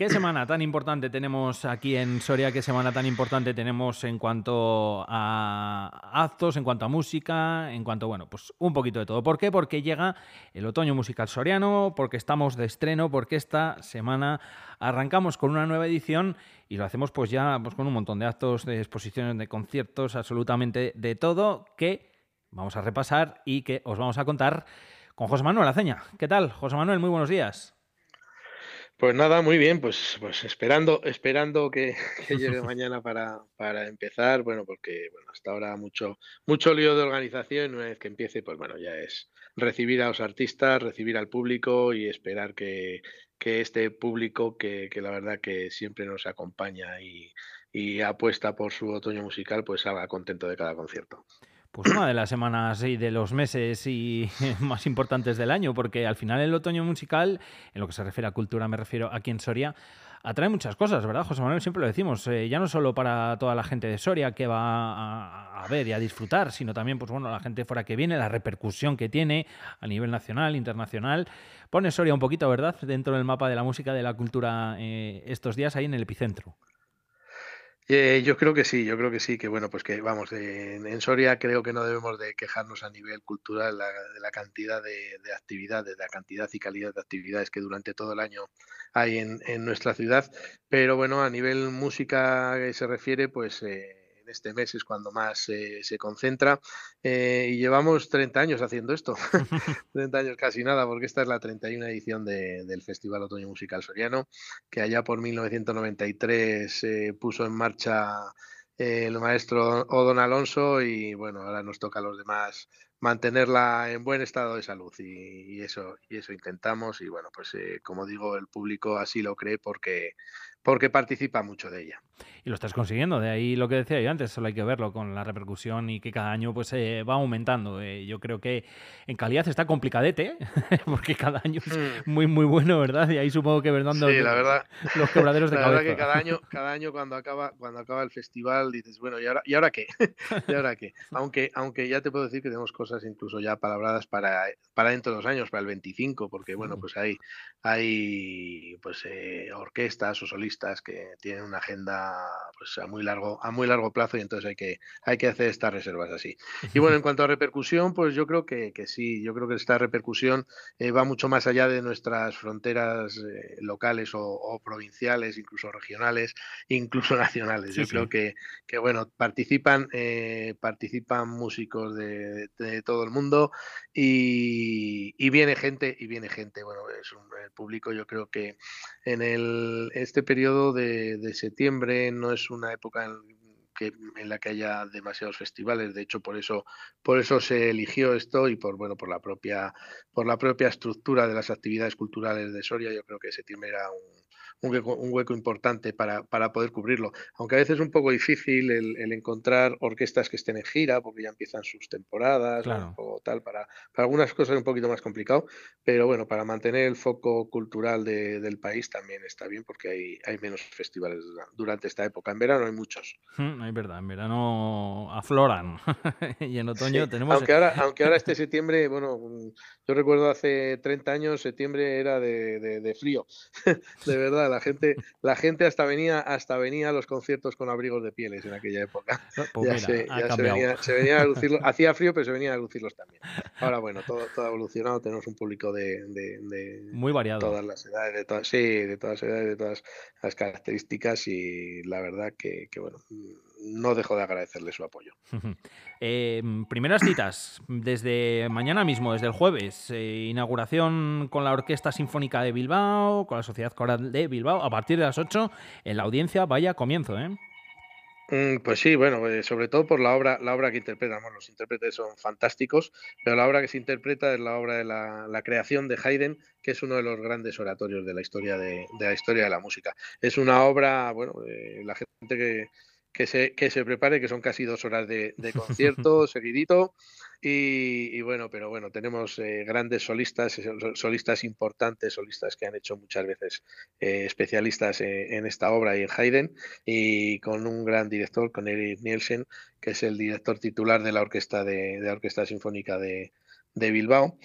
¿Qué semana tan importante tenemos aquí en Soria? ¿Qué semana tan importante tenemos en cuanto a actos, en cuanto a música, en cuanto, bueno, pues un poquito de todo? ¿Por qué? Porque llega el otoño musical soriano, porque estamos de estreno, porque esta semana arrancamos con una nueva edición y lo hacemos pues ya pues, con un montón de actos, de exposiciones, de conciertos, absolutamente de todo que vamos a repasar y que os vamos a contar con José Manuel Aceña. ¿Qué tal, José Manuel? Muy buenos días. Pues nada, muy bien, pues, pues esperando, esperando que, llegue mañana para, para, empezar, bueno, porque bueno, hasta ahora mucho, mucho lío de organización, una vez que empiece, pues bueno, ya es recibir a los artistas, recibir al público y esperar que, que este público que, que, la verdad que siempre nos acompaña y, y apuesta por su otoño musical, pues salga contento de cada concierto pues una de las semanas y de los meses y más importantes del año, porque al final el otoño musical, en lo que se refiere a cultura, me refiero aquí en Soria, atrae muchas cosas, ¿verdad, José Manuel? Siempre lo decimos, eh, ya no solo para toda la gente de Soria que va a, ver y a disfrutar, sino también, pues bueno, la gente fuera que viene, la repercusión que tiene a nivel nacional, internacional. Pone Soria un poquito, ¿verdad?, dentro del mapa de la música, de la cultura eh, estos días ahí en el epicentro. Eh, yo creo que sí, yo creo que sí, que bueno, pues que vamos, en, Soria creo que no debemos de quejarnos a nivel cultural de la cantidad de, actividades, de la cantidad y calidad de actividades que durante todo el año hay en, en nuestra ciudad, pero bueno, a nivel música que se refiere, pues... Eh, este mes es cuando más se concentra. Eh, y llevamos 30 años haciendo esto, 30 años casi nada, porque esta es la 31 edición del Festival Otoño Musical Soriano, que allá por 1993 se puso en marcha eh, el maestro Odon Alonso y bueno, ahora nos toca a los demás mantenerla en buen estado de salud y, eso y eso intentamos y bueno pues eh, como digo el público así lo cree porque porque participa mucho de ella. Y lo estás consiguiendo, de ahí lo que decía yo antes, solo hay que verlo con la repercusión y que cada año pues eh, va aumentando. Eh, yo creo que en calidad está complicadete, porque cada año es mm. muy muy bueno, ¿verdad? Y ahí supongo que verdad, sí, la verdad, los quebraderos de la cabeza. Verdad que cada año, cada año cuando acaba, cuando acaba el festival dices, bueno, ¿y ahora, ¿y ahora qué? ¿Y ahora qué? Aunque, aunque ya te puedo decir que tenemos cosas incluso ya palabradas para, para dentro de dos años, para el 25, porque bueno, pues hay, hay pues eh, orquestas o solistas que tienen una agenda pues a muy largo a muy largo plazo y entonces hay que hay que hacer estas reservas así. Y bueno en cuanto a repercusión pues yo creo que, que sí yo creo que esta repercusión eh, va mucho más allá de nuestras fronteras eh, locales o, provinciales incluso regionales incluso nacionales. Yo creo que, que bueno participan eh, participan músicos de, todo el mundo y, y, viene gente y viene gente. Bueno es un, el público yo creo que en el este periodo periodo de, septiembre no es una época en, que, en la que haya demasiados festivales. De hecho, por eso, por eso se eligió esto y por bueno, por la propia, por la propia estructura de las actividades culturales de Soria. Yo creo que septiembre era un, un hueco, importante para, para, poder cubrirlo. Aunque a veces es un poco difícil el, encontrar orquestas que estén en gira, porque ya empiezan sus temporadas o, tal. Para, para, algunas cosas es un poquito más complicado, pero bueno, para mantener el foco cultural del país también está bien, porque hay, hay menos festivales durante esta época. En verano hay muchos. Hmm, es verdad, en verano afloran y en otoño tenemos... Aunque ahora, aunque ahora este septiembre, bueno, yo recuerdo hace 30 años, septiembre era de, de frío, de verdad la gente, la gente hasta venía, hasta venía a los conciertos con abrigos de pieles en aquella época. Pues ya, se, venía, a lucirlos, hacía frío, pero se venía a lucirlos también. Ahora, bueno, todo, todo ha evolucionado, tenemos un público de, muy variado. Todas las edades, de todas, sí, de todas las edades, de todas las características, y la verdad que, que bueno no dejo de agradecerle su apoyo. Eh, primeras citas, desde mañana mismo, desde el jueves, eh, inauguración con la Orquesta Sinfónica de Bilbao, con la Sociedad Coral de Bilbao, a partir de las 8, en la audiencia, vaya comienzo, ¿eh? Mm, pues sí, bueno, sobre todo por la obra, la obra que interpretamos. Los intérpretes son fantásticos, pero la obra que se interpreta es la obra de la, creación de Haydn, que es uno de los grandes oratorios de la historia de, la historia de la música. Es una obra, bueno, la gente que, que se, que se prepare, que son casi dos horas de, concierto seguidito. Y, bueno, pero bueno, tenemos eh, grandes solistas, eh, solistas importantes, solistas que han hecho muchas veces eh, especialistas en esta obra y en Haydn, y con un gran director, con Eric Nielsen, que es el director titular de la orquesta de, de la Orquesta Sinfónica de, de Bilbao.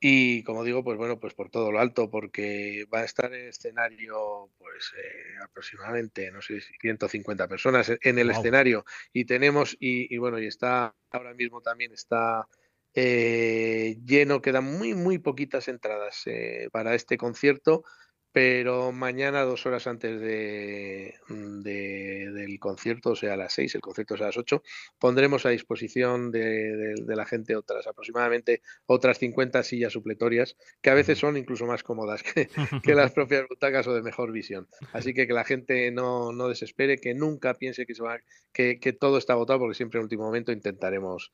Y como digo, pues bueno, pues por todo lo alto, porque va a estar en escenario, pues eh, aproximadamente, no sé, 150 personas en el escenario. Y tenemos, y, bueno, y está, ahora mismo también está eh, lleno, quedan muy, muy poquitas entradas eh, para este concierto pero mañana, dos horas antes de, del concierto, o sea, a las seis, el concierto es a las ocho, pondremos a disposición de, la gente otras, aproximadamente otras 50 sillas supletorias, que a veces son incluso más cómodas que, las propias butacas o de mejor visión. Así que que la gente no, no desespere, que nunca piense que, se va, que, que todo está agotado, porque siempre en último momento intentaremos,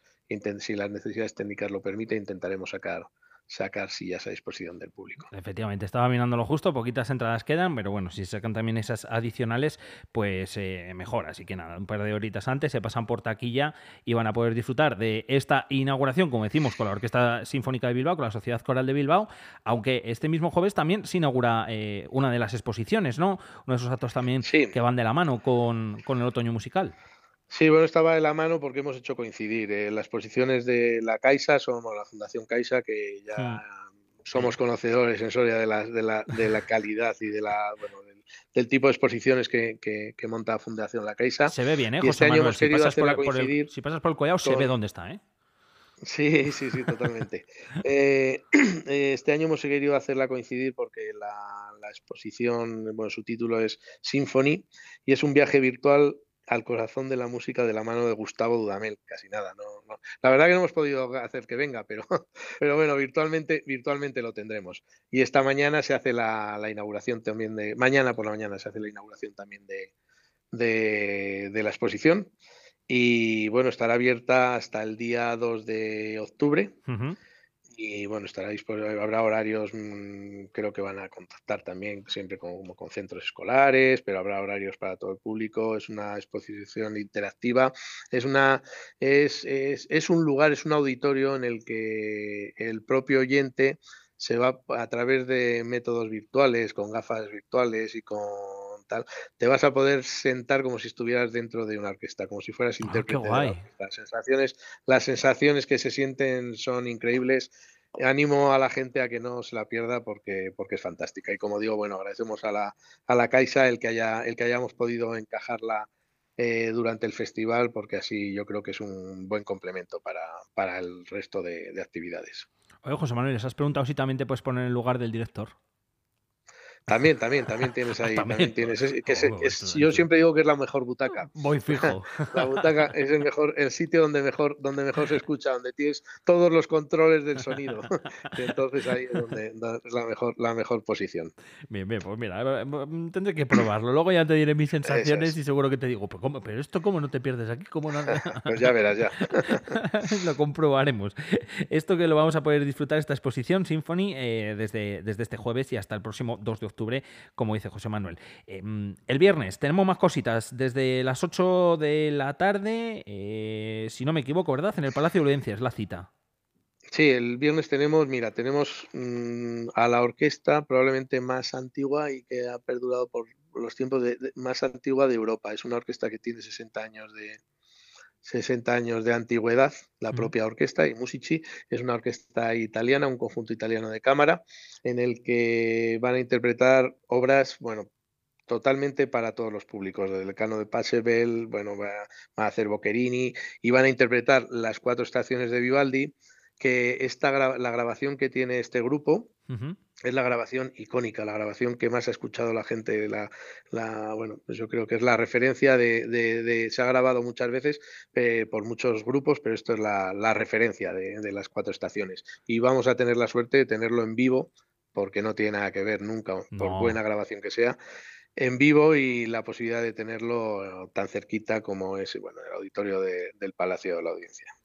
si las necesidades técnicas lo permiten, intentaremos sacar sacar sillas a disposición del público. Efectivamente, estaba mirándolo justo, poquitas entradas quedan, pero bueno, si sacan también esas adicionales, pues eh, mejor. Así que nada, un par de horitas antes se pasan por taquilla y van a poder disfrutar de esta inauguración, como decimos, con la Orquesta Sinfónica de Bilbao, con la Sociedad Coral de Bilbao, aunque este mismo jueves también se inaugura eh, una de las exposiciones, ¿no? Uno de esos actos también que van de la mano con, con el otoño musical. Sí, bueno, estaba de la mano porque hemos hecho coincidir. Eh, las posiciones de la Caixa, somos la Fundación Caixa, que ya hmm. somos conocedores en Soria de la, de la, de la calidad y de la, bueno, del, tipo de exposiciones que, que, monta la Fundación La Caixa. Se ve bien, ¿eh? José este año hemos querido hacerla coincidir. si pasas por el collado, se ve dónde está, ¿eh? Sí, sí, sí, totalmente. Eh, eh, este año hemos querido hacerla coincidir porque la, la, exposición, bueno, su título es Symphony y es un viaje virtual al corazón de la música de la mano de Gustavo Dudamel, casi nada. No, La verdad que no hemos podido hacer que venga, pero, pero bueno, virtualmente, virtualmente lo tendremos. Y esta mañana se hace la, inauguración también de, mañana por la mañana se hace la inauguración también de, de, la exposición. Y bueno, estará abierta hasta el día 2 de octubre y bueno, estará disponible, habrá horarios, mm, creo que van a contactar también siempre como con centros escolares, pero habrá horarios para todo el público, es una exposición interactiva, es una es, es, es un lugar, es un auditorio en el que el propio oyente se va a través de métodos virtuales, con gafas virtuales y con te vas a poder sentar como si estuvieras dentro de una orquesta, como si fueras ah, intérprete. Las sensaciones, las sensaciones que se sienten son increíbles. Animo a la gente a que no se la pierda porque, porque es fantástica. Y como digo, bueno, agradecemos a la, a la Caixa el que, haya, el que hayamos podido encajarla eh, durante el festival, porque así yo creo que es un buen complemento para, para el resto de, de actividades. Oye, José Manuel, ¿les has preguntado si también te puedes poner en el lugar del director? También, también, también tienes ahí. También. tienes. yo siempre digo que es la mejor butaca. Voy fijo. la butaca es el mejor, el sitio donde mejor, donde mejor se escucha, donde tienes todos los controles del sonido. entonces ahí es donde es la mejor, la mejor posición. Bien, bien, pues mira, mm, tendré que probarlo. Luego ya te diré mis sensaciones y seguro que te digo, pero, ¿cómo? pero esto cómo no te pierdes aquí, ¿cómo no? pues ya verás, ya. lo comprobaremos. Esto que lo vamos a poder disfrutar, esta exposición Symphony, eh, desde, desde este jueves y hasta el próximo 2 de octubre como dice José Manuel. Em, el viernes tenemos más cositas desde las 8 de la tarde, eh, si no me equivoco, ¿verdad? En el Palacio de Audiencias, la cita. Sí, el viernes tenemos, mira, tenemos mm, a la orquesta probablemente más antigua y que ha perdurado por los tiempos más antigua de Europa. Es una orquesta que tiene 60 años de, 60 años de antigüedad, la propia orquesta, y Musici es una orquesta italiana, un conjunto italiano de cámara, en el que van a interpretar obras, bueno, totalmente para todos los públicos, desde el cano de Pachelbel, bueno, va, a hacer Boccherini, y van a interpretar las cuatro estaciones de Vivaldi, que esta, la grabación que tiene este grupo, es la grabación icónica, la grabación que más ha escuchado la gente. La, la bueno, pues yo creo que es la referencia de, de, se ha grabado muchas veces eh, por muchos grupos, pero esto es la, la referencia de, de, las cuatro estaciones. Y vamos a tener la suerte de tenerlo en vivo, porque no tiene nada que ver nunca, por buena grabación que sea en vivo y la posibilidad de tenerlo tan cerquita como es bueno, el auditorio del Palacio de la Audiencia.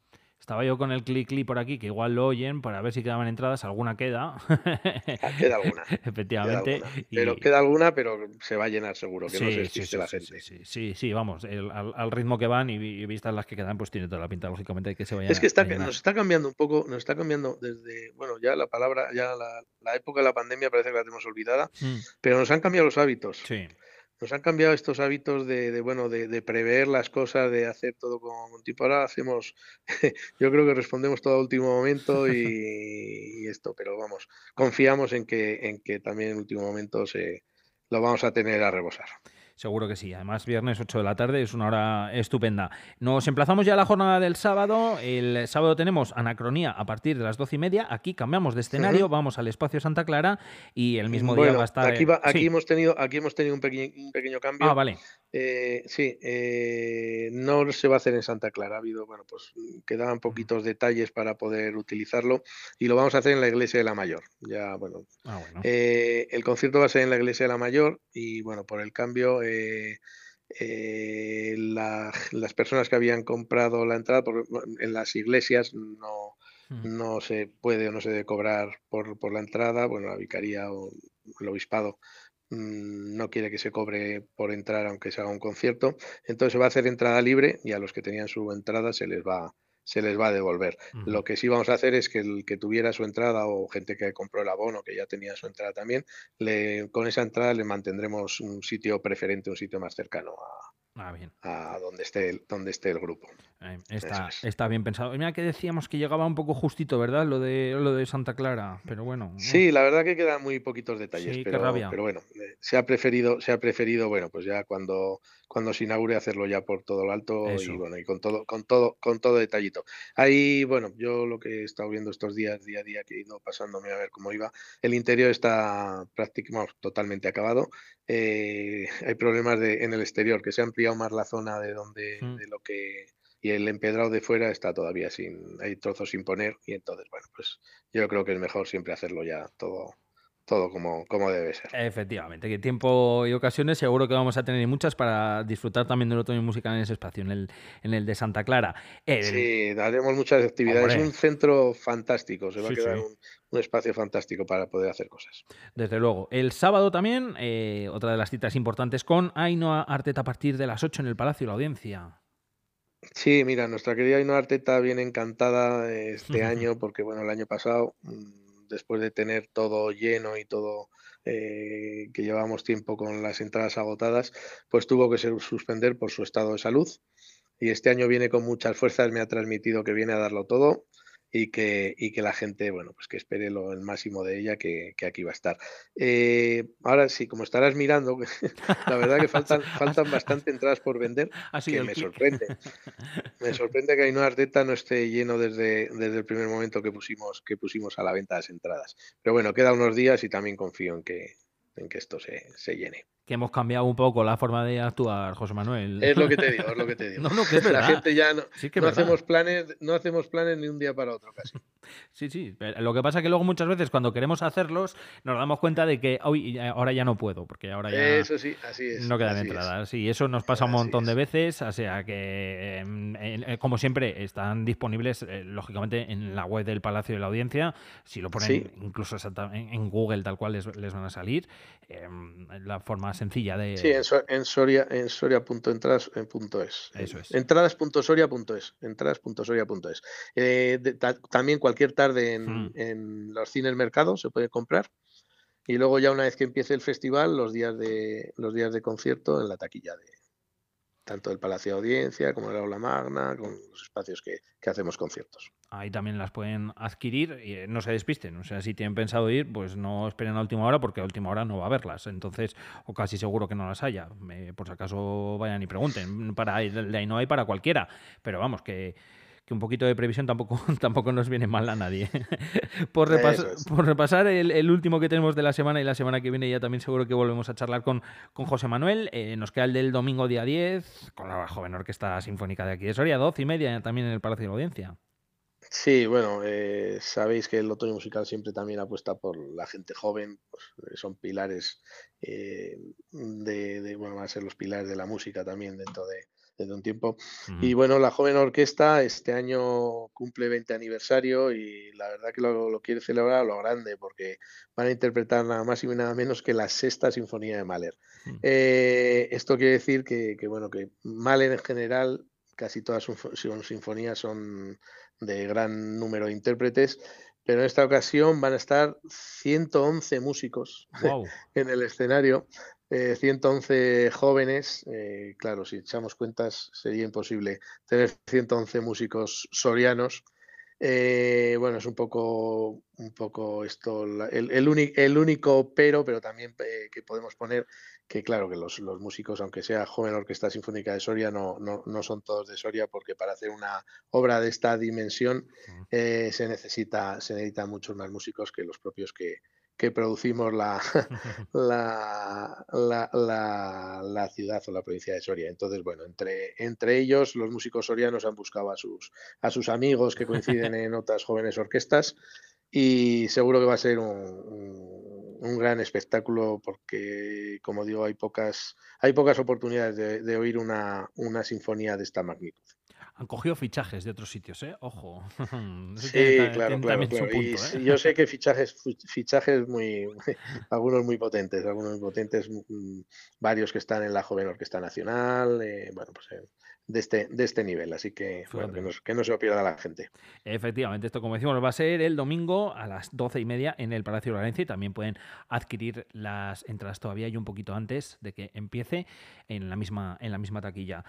Estaba yo con el clic clic por aquí, que igual lo oyen, para ver si quedaban entradas. Alguna queda. Ah, queda alguna. Efectivamente. Pero queda alguna, pero se va a llenar seguro, que no se sí, la gente. Sí, sí, vamos. al, ritmo que van y, vistas las que quedan, pues tiene toda la pinta, lógicamente, que se vayan Es que está, nos está cambiando un poco, nos está cambiando desde, bueno, ya la palabra, ya la, época de la pandemia parece que la tenemos olvidada, mm. pero nos han cambiado los hábitos. Sí nos han cambiado estos hábitos de, bueno, de, prever las cosas, de hacer todo con un tipo. Ahora hacemos, yo creo que respondemos todo a último momento y, esto, pero vamos, confiamos en que, en que también en último momento se lo vamos a tener a rebosar. Seguro que sí. Además, viernes 8 de la tarde es una hora estupenda. Nos emplazamos ya a la jornada del sábado. El sábado tenemos Anacronía a partir de las 12 y media. Aquí cambiamos de escenario, vamos al espacio Santa Clara y el mismo día va a estar. Aquí, aquí hemos tenido, aquí hemos tenido un, un pequeño cambio. Ah, vale. Eh, sí, eh, no se va a hacer en Santa Clara. Ha habido, bueno, pues quedaban poquitos detalles para poder utilizarlo y lo vamos a hacer en la iglesia de la Mayor. Ya, bueno, ah, eh, el concierto va a ser en la iglesia de la Mayor y, bueno, por el cambio, las personas que habían comprado la entrada en las iglesias no, no se puede o no se debe cobrar por, por la entrada. Bueno, la vicaría o el obispado Mm, no quiere que se cobre por entrar aunque se haga un concierto, entonces se va a hacer entrada libre y a los que tenían su entrada se les va se les va a devolver. Lo que sí vamos a hacer es que el que tuviera su entrada o gente que compró el abono, que ya tenía su entrada también, le, con esa entrada le mantendremos un sitio preferente, un sitio más cercano a, Ah, bien. a donde esté el, donde esté el grupo. está, está, bien pensado. Mira que decíamos que llegaba un poco justito, ¿verdad? Lo de lo de Santa Clara, pero bueno. Sí, la verdad que quedan muy poquitos detalles, pero, pero, bueno, eh, se ha preferido, se ha preferido, bueno, pues ya cuando cuando se inaugure hacerlo ya por todo lo alto y bueno, y con todo, con todo, con todo detallito. Ahí, bueno, yo lo que he estado viendo estos días, día a día, que he ido pasándome a ver cómo iba, el interior está prácticamente totalmente acabado. Eh, hay problemas de, en el exterior, que se ha ampliado más la zona de donde, mm. de lo que y el empedrado de fuera está todavía sin, hay trozos sin poner y entonces, bueno, pues yo creo que es mejor siempre hacerlo ya todo todo como, como debe ser. Efectivamente, que tiempo y ocasiones seguro que vamos a tener muchas para disfrutar también del otoño musical en ese espacio, en el, en el de Santa Clara. Sí, daremos muchas actividades. Es un centro fantástico, se va a quedar un, espacio fantástico para poder hacer cosas. Desde luego. El sábado también, eh, otra de las citas importantes con Ainhoa Arteta a partir de las 8 en el Palacio de la Audiencia. Sí, mira, nuestra querida Ainhoa Arteta viene encantada este año porque, bueno, el año pasado mm, después de tener todo lleno y todo eh, que llevamos tiempo con las entradas agotadas, pues tuvo que suspender por su estado de salud. Y este año viene con muchas fuerzas, me ha transmitido que viene a darlo todo y que, y que la gente, bueno, pues que espere lo, el máximo de ella, que, aquí va a estar. Eh, ahora sí, como estarás mirando, la verdad que faltan, faltan bastante entradas por vender, que me sorprende. Me sorprende que Ainhoa Arteta no esté lleno desde, desde el primer momento que pusimos, que pusimos a la venta las entradas. Pero bueno, queda unos días y también confío en que, en que esto se, se llene que hemos cambiado un poco la forma de actuar, José Manuel. Es lo que te digo, es lo que te digo. no, no, que es verdad. La gente ya no, no hacemos planes, no hacemos planes ni un día para otro casi. Sí, sí. Lo que pasa es que luego muchas veces cuando queremos hacerlos nos damos cuenta de que hoy ahora ya no puedo, porque ahora ya eso sí, así es, no quedan entradas. Sí, eso nos pasa un montón de veces, o sea que em, eh, como siempre están disponibles eh, lógicamente en la web del Palacio de la Audiencia, si lo ponen incluso en Google tal cual les, van a salir, em, la forma sencilla de Sí, en, Soria en soria.entradas.es. Eso es. Entradas.soria.es, entradas.soria.es. Eh, también cualquier tarde hmm. en, los cines mercados se puede comprar. Y luego ya una vez que empiece el festival, los días de los días de concierto en la taquilla de tanto del Palacio de Audiencia como el Aula Magna, con los espacios que, hacemos conciertos. Ahí también las pueden adquirir y eh, no se despisten. O sea, si tienen pensado ir, pues no esperen a última hora porque a última hora no va a haberlas. Entonces, o casi seguro que no las haya. por si acaso vayan y pregunten. Para de ahí no hay para cualquiera. Pero vamos, que que un poquito de previsión tampoco, tampoco nos viene mal a nadie. por, por, repasar el, último que tenemos de la semana y la semana que viene ya también seguro que volvemos a charlar con, con José Manuel. Eh, nos queda el del domingo día 10 con la joven orquesta sinfónica de aquí de Soria, 12 y media también en el Palacio de la Audiencia. Sí, bueno, eh, sabéis que el otoño musical siempre también apuesta por la gente joven, pues, eh, son pilares de, de, bueno, van a ser los pilares de la música también dentro de, desde un tiempo. Y bueno, la joven orquesta este año cumple 20 aniversario y la verdad que lo, quiere celebrar a lo grande porque van a interpretar nada más y nada menos que la sexta sinfonía de Mahler. Eh, esto quiere decir que, bueno, que Mahler en general, casi todas sus sinfonías son de gran número de intérpretes, pero en esta ocasión van a estar 111 músicos en el escenario, 111 jóvenes. claro, si echamos cuentas, sería imposible tener 111 músicos sorianos eh, bueno, es un poco, un poco esto, el, el, único pero, pero también eh, que podemos poner que claro que los, músicos, aunque sea joven orquesta sinfónica de Soria, no, no, son todos de Soria, porque para hacer una obra de esta dimensión eh, se necesita, se necesitan muchos más músicos que los propios que, que producimos la, la, la, ciudad o la provincia de Soria. Entonces, bueno, entre, entre ellos los músicos sorianos han buscado a sus, a sus amigos que coinciden en otras jóvenes orquestas y seguro que va a ser un, un, gran espectáculo porque, como digo, hay pocas, hay pocas oportunidades de, de oír una, una sinfonía de esta magnitud han cogido fichajes de otros sitios, ¿eh? Ojo. sí, claro, claro. ¿eh? yo sé que fichajes, fichajes muy, algunos muy potentes, algunos muy potentes, mm, varios que están en la joven Orquesta Nacional, eh, bueno, pues eh, de este, de este nivel, así que, bueno, que, no, se lo pierda la gente. Efectivamente, esto como decimos va a ser el domingo a las doce y media en el Palacio de Valencia y también pueden adquirir las entradas todavía y un poquito antes de que empiece en la misma, en la misma taquilla.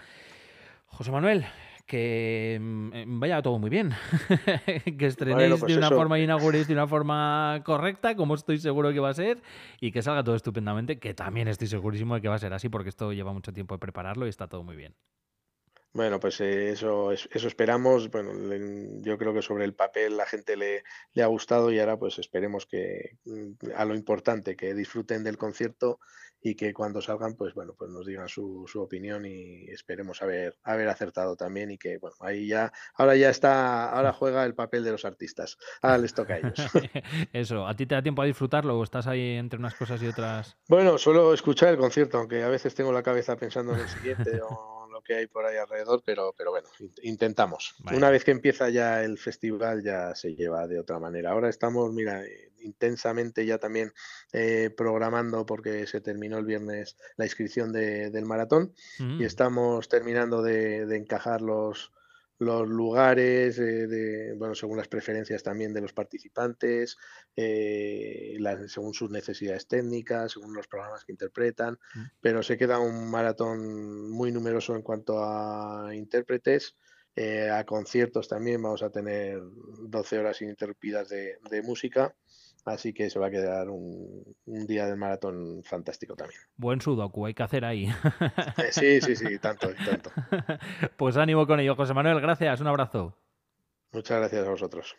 José Manuel, que mm, eh, vaya todo muy bien. que estrenéis pues de una forma y inauguréis de una forma correcta, como estoy seguro que va a ser, y que salga todo estupendamente, que también estoy segurísimo de que va a ser así, porque esto lleva mucho tiempo de prepararlo y está todo muy bien. Bueno, pues eh, eso, eso esperamos. Bueno, yo creo que sobre el papel la gente le, le, ha gustado y ahora pues esperemos que mm, a lo importante, que disfruten del concierto y que cuando salgan, pues bueno, pues nos digan su, su, opinión y esperemos haber, haber acertado también y que, bueno, ahí ya, ahora ya está, ahora juega el papel de los artistas, ahora les toca a ellos. Eso, ¿a ti te da tiempo a disfrutarlo o estás ahí entre unas cosas y otras? Bueno, suelo escuchar el concierto, aunque a veces tengo la cabeza pensando en el siguiente o que hay por ahí alrededor, pero, pero bueno, intentamos. Una vez que empieza ya el festival ya se lleva de otra manera. Ahora estamos, mira, intensamente ya también eh, programando porque se terminó el viernes la inscripción del maratón y mm. estamos terminando de, encajar los, los lugares, eh, de, bueno, según las preferencias también de los participantes, eh, según sus necesidades técnicas, según los programas que interpretan, mm. pero se queda un maratón muy numeroso en cuanto a intérpretes. a conciertos también vamos a tener 12 horas ininterrumpidas de, de música Así que se va a quedar un, día de maratón fantástico también. Buen sudoku, hay que hacer ahí. Eh, sí, sí, sí, tanto, tanto. Pues ánimo con ello, José Manuel, gracias, un abrazo. Muchas gracias a vosotros.